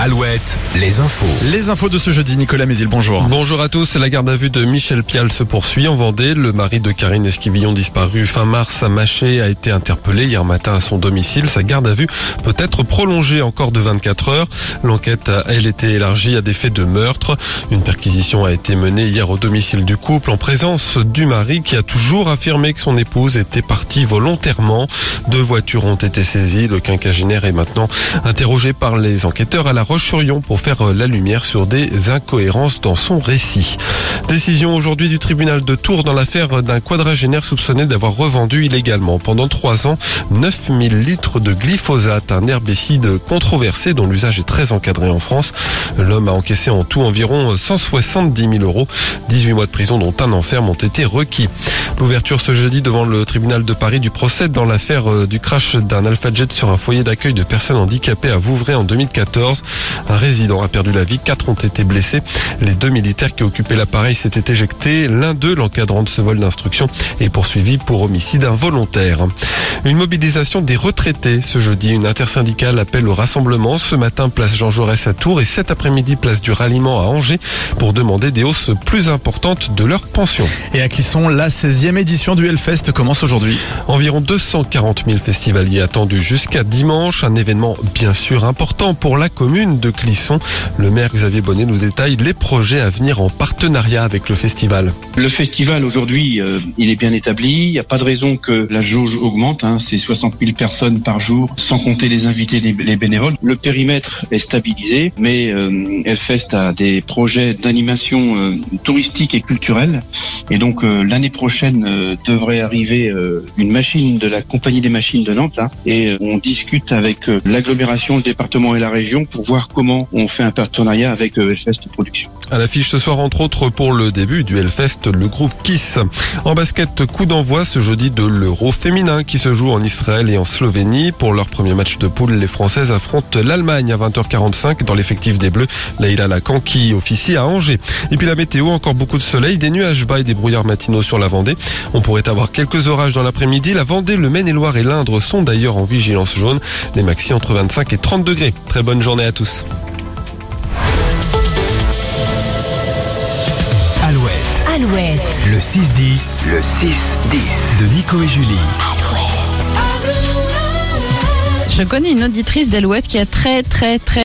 Alouette, les infos. Les infos de ce jeudi, Nicolas Mézil, bonjour. Bonjour à tous. La garde à vue de Michel Pial se poursuit en Vendée. Le mari de Karine Esquivillon disparu fin mars à Maché a été interpellé hier matin à son domicile. Sa garde à vue peut être prolongée encore de 24 heures. L'enquête a, elle, été élargie à des faits de meurtre. Une perquisition a été menée hier au domicile du couple en présence du mari qui a toujours affirmé que son épouse était partie volontairement. Deux voitures ont été saisies. Le quinquagénaire est maintenant interrogé par les enquêteurs à la Pour faire la lumière sur des incohérences dans son récit. Décision aujourd'hui du tribunal de Tours dans l'affaire d'un quadragénaire soupçonné d'avoir revendu illégalement pendant trois ans 9000 litres de glyphosate, un herbicide controversé dont l'usage est très encadré en France. L'homme a encaissé en tout environ 170 000 euros. 18 mois de prison dont un enferme ont été requis. L'ouverture ce jeudi devant le tribunal de Paris du procès dans l'affaire du crash d'un Alpha Jet sur un foyer d'accueil de personnes handicapées à Vouvray en 2014. Un résident a perdu la vie, quatre ont été blessés. Les deux militaires qui occupaient l'appareil s'étaient éjectés. L'un d'eux, l'encadrant de ce vol d'instruction, est poursuivi pour homicide involontaire. Une mobilisation des retraités ce jeudi. Une intersyndicale appelle au rassemblement ce matin place Jean Jaurès à Tours et cet après-midi place du ralliement à Angers pour demander des hausses plus importantes de leurs pensions. Et à Clisson, la 16e édition du Hellfest commence aujourd'hui. Environ 240 000 festivaliers attendus jusqu'à dimanche. Un événement bien sûr important pour la commune de Clisson. Le maire Xavier Bonnet nous détaille les projets à venir en partenariat avec le festival. Le festival aujourd'hui, euh, il est bien établi. Il n'y a pas de raison que la jauge augmente. Hein. C'est 60 000 personnes par jour, sans compter les invités, les, les bénévoles. Le périmètre est stabilisé, mais euh, Hellfest a des projets d'animation euh, touristique et culturelle. Et donc euh, l'année prochaine devrait arriver une machine de la compagnie des machines de Nantes. Là, et on discute avec l'agglomération, le département et la région pour voir comment on fait un partenariat avec Hellfest Production. À l'affiche ce soir, entre autres, pour le début du Hellfest, le groupe Kiss. En basket, coup d'envoi ce jeudi de l'Euro féminin qui se joue en Israël et en Slovénie. Pour leur premier match de poule, les Françaises affrontent l'Allemagne à 20h45 dans l'effectif des Bleus. Leïla Lacan qui officie à Angers. Et puis la météo, encore beaucoup de soleil, des nuages bas et des brouillards matinaux sur la Vendée. On pourrait avoir quelques orages dans l'après-midi. La Vendée, le Maine-et-Loire et l'Indre sont d'ailleurs en vigilance jaune. Les maxi entre 25 et 30 degrés. Très bonne journée à tous. Alouette, Alouette, le 6-10, le 6-10 de Nico et Julie. Je connais une auditrice d'Alouette qui a très très très